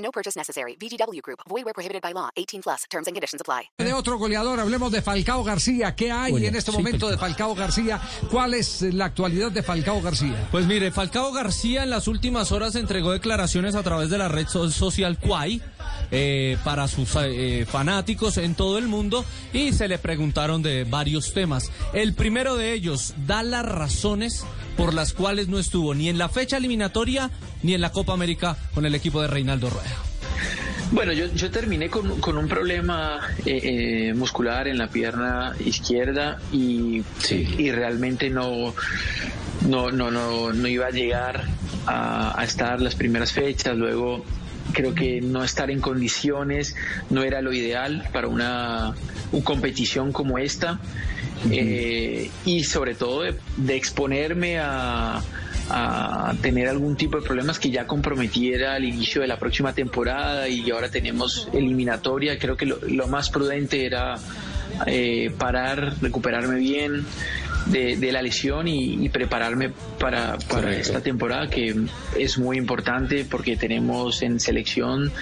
No purchase necessary. VGW Group. Void where prohibited by law. 18 plus. Terms and conditions apply. De otro goleador, hablemos de Falcao García. ¿Qué hay Oye, en este sí, momento de Falcao García? ¿Cuál es la actualidad de Falcao García? Pues mire, Falcao García en las últimas horas entregó declaraciones a través de la red so- social Quai eh, para sus eh, fanáticos en todo el mundo y se le preguntaron de varios temas. El primero de ellos da las razones por las cuales no estuvo ni en la fecha eliminatoria ni en la Copa América con el equipo de Reinaldo Rueda. Bueno, yo, yo terminé con, con un problema eh, eh, muscular en la pierna izquierda y, y realmente no, no, no, no, no iba a llegar a, a estar las primeras fechas. Luego creo que no estar en condiciones no era lo ideal para una, una competición como esta. Eh, y sobre todo de, de exponerme a, tener algún tipo de problemas que ya comprometiera al inicio de la próxima temporada y ahora tenemos eliminatoria. Creo que lo, lo más prudente era eh, parar, recuperarme bien de, de la lesión y, y prepararme para, para esta temporada que es muy importante porque tenemos en selección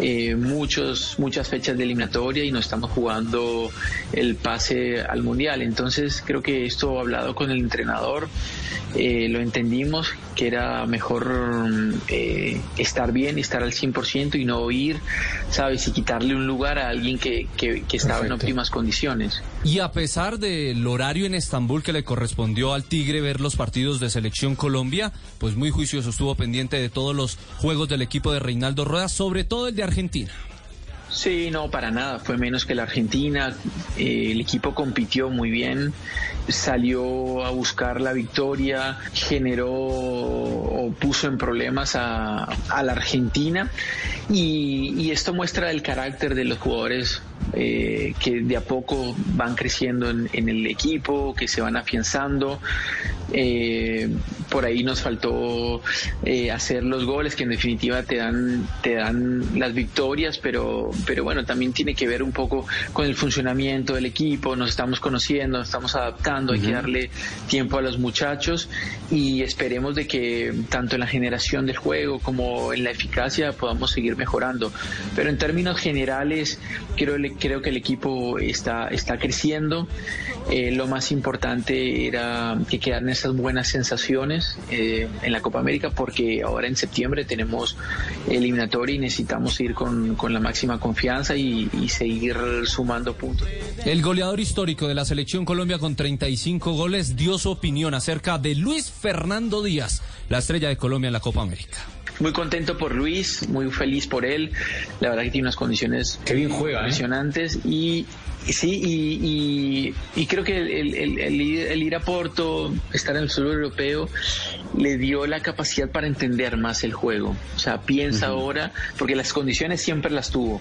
eh, muchos, muchas fechas de eliminatoria y no estamos jugando el pase al mundial. Entonces creo que esto hablado con el entrenador eh, lo entendimos que era mejor eh, estar bien, estar al 100% y no ir, ¿sabes? Y quitarle un lugar a alguien que, que, que estaba en óptimas condiciones. Y a pesar del horario en Estambul que le correspondió al Tigre ver los partidos de Selección Colombia, pues muy juicioso estuvo pendiente de todos los juegos del equipo de Reinaldo Rueda, sobre todo el de Argentina. Sí, no, para nada. Fue menos que la Argentina. Eh, el equipo compitió muy bien, salió a buscar la victoria, generó o puso en problemas a, la Argentina y esto muestra el carácter de los jugadores eh, que de a poco van creciendo en, el equipo, que se van afianzando. Eh, por ahí nos faltó eh, hacer los goles que en definitiva te dan te dan las victorias pero pero bueno también tiene que ver un poco con el funcionamiento del equipo. Nos estamos conociendo nos estamos adaptando hay que darle tiempo a los muchachos y esperemos de que tanto en la generación del juego como en la eficacia podamos seguir mejorando. Pero en términos generales creo creo que el equipo está está creciendo. Eh, lo más importante era que quedaran esas buenas sensaciones eh, en la Copa América porque ahora en septiembre tenemos eliminatoria y necesitamos ir con, con la máxima confianza y, y seguir sumando puntos. El goleador histórico de la Selección Colombia con 35 goles dio su opinión acerca de Luis Fernando Díaz, la estrella de Colombia en la Copa América. Muy contento por Luis, muy feliz por él. La verdad que tiene unas condiciones impresionantes y sí, y, y- y creo que el, el- el- el ir, a Porto, estar en el suelo europeo, le dio la capacidad para entender más el juego. O sea, piensa ahora, porque las condiciones siempre las tuvo.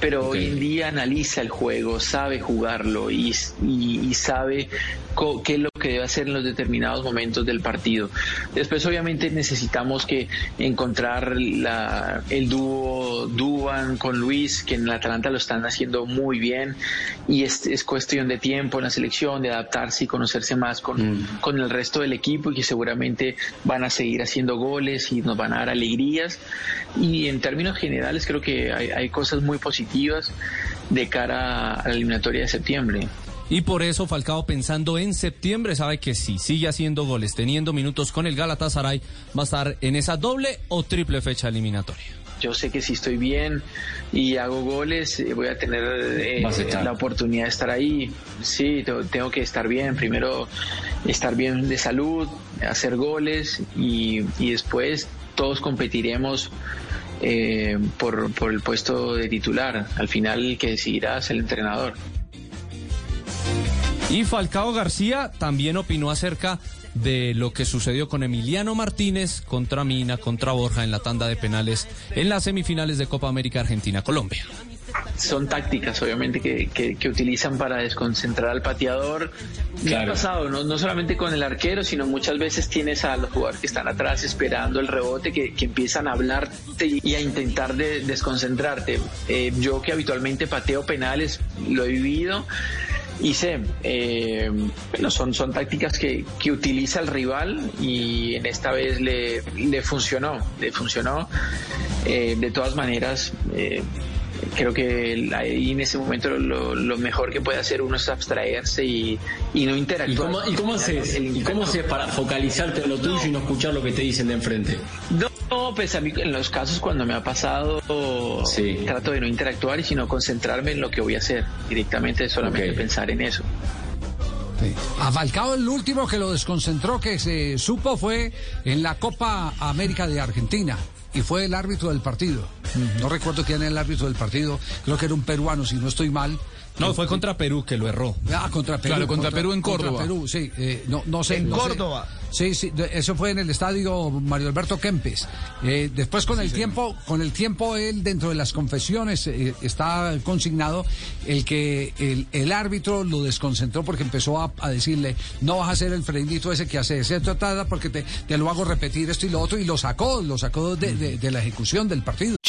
Pero hoy en día analiza el juego, sabe jugarlo y, y- y sabe co- qué que debe hacer en los determinados momentos del partido. Después obviamente necesitamos que encontrar la- el dúo Duban con Luis, que en el Atalanta lo están haciendo muy bien y es, es cuestión de tiempo en la selección, de adaptarse y conocerse más con, con el resto del equipo y que seguramente van a seguir haciendo goles y nos van a dar alegrías. Y en términos generales creo que hay, hay cosas muy positivas de cara a la eliminatoria de septiembre. Y por eso Falcao pensando en septiembre sabe que si sigue haciendo goles, teniendo minutos con el Galatasaray, va a estar en esa doble o triple fecha eliminatoria. Yo sé que si estoy bien y hago goles, eh, voy a tener eh, la oportunidad de estar ahí. Sí, te- tengo que estar bien. Primero, estar bien de salud, hacer goles y, y después todos competiremos eh, por, por el puesto de titular. Al final, el que decidirá es el entrenador. Y Falcao García también opinó acerca de lo que sucedió con Emiliano Martínez contra Mina, contra Borja en la tanda de penales en las semifinales de Copa América Argentina-Colombia son tácticas, obviamente, que, que, utilizan para desconcentrar al pateador. ¿Qué ha pasado? No, no, solamente con el arquero, sino muchas veces tienes a los jugadores que están atrás esperando el rebote, que, que empiezan a hablarte y a intentar de, desconcentrarte. Eh, yo que habitualmente pateo penales, lo he vivido sé, eh, bueno, son, son tácticas que, que, utiliza el rival y en esta vez le, le funcionó, le funcionó. Eh, de todas maneras, eh, creo que ahí en ese momento lo, mejor que puede hacer uno es abstraerse y, no interactuar. ¿Y cómo, ¿y cómo se, para focalizarte en lo tuyo y no escuchar lo que te dicen de enfrente? No, pues a mí en los casos cuando me ha pasado trato de no interactuar y sino concentrarme en lo que voy a hacer directamente, solamente pensar en eso. A Falcao el último que lo desconcentró que se supo fue en la Copa América de Argentina y fue el árbitro del partido. No recuerdo quién era el árbitro del partido, creo que era un peruano, si no estoy mal. No, fue contra Perú que lo erró. Ah, contra Perú. Claro, contra, Perú en Córdoba. Contra Perú, sí. Eh, no, no sé. En Córdoba. Sí, sí, eso fue en el estadio Mario Alberto Kempes. Eh, después con el tiempo, con el tiempo él dentro de las confesiones eh, está consignado el que el, árbitro lo desconcentró porque empezó a, decirle no vas a hacer el frendito ese que hace ese tratada porque te, te, lo hago repetir esto y lo otro y lo sacó, lo sacó de, de, de la ejecución del partido.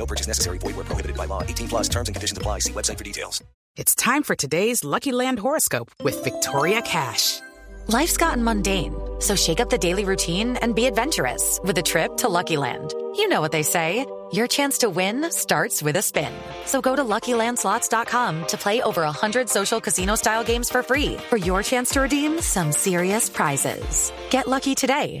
No purchase necessary. Void where prohibited by law. 18 plus terms and conditions apply. See website for details. It's time for today's Lucky Land horoscope with Victoria Cash. Life's gotten mundane, so shake up the daily routine and be adventurous with a trip to Lucky Land. You know what they say. Your chance to win starts with a spin. So go to LuckyLandSlots.com to play over 100 social casino-style games for free for your chance to redeem some serious prizes. Get lucky today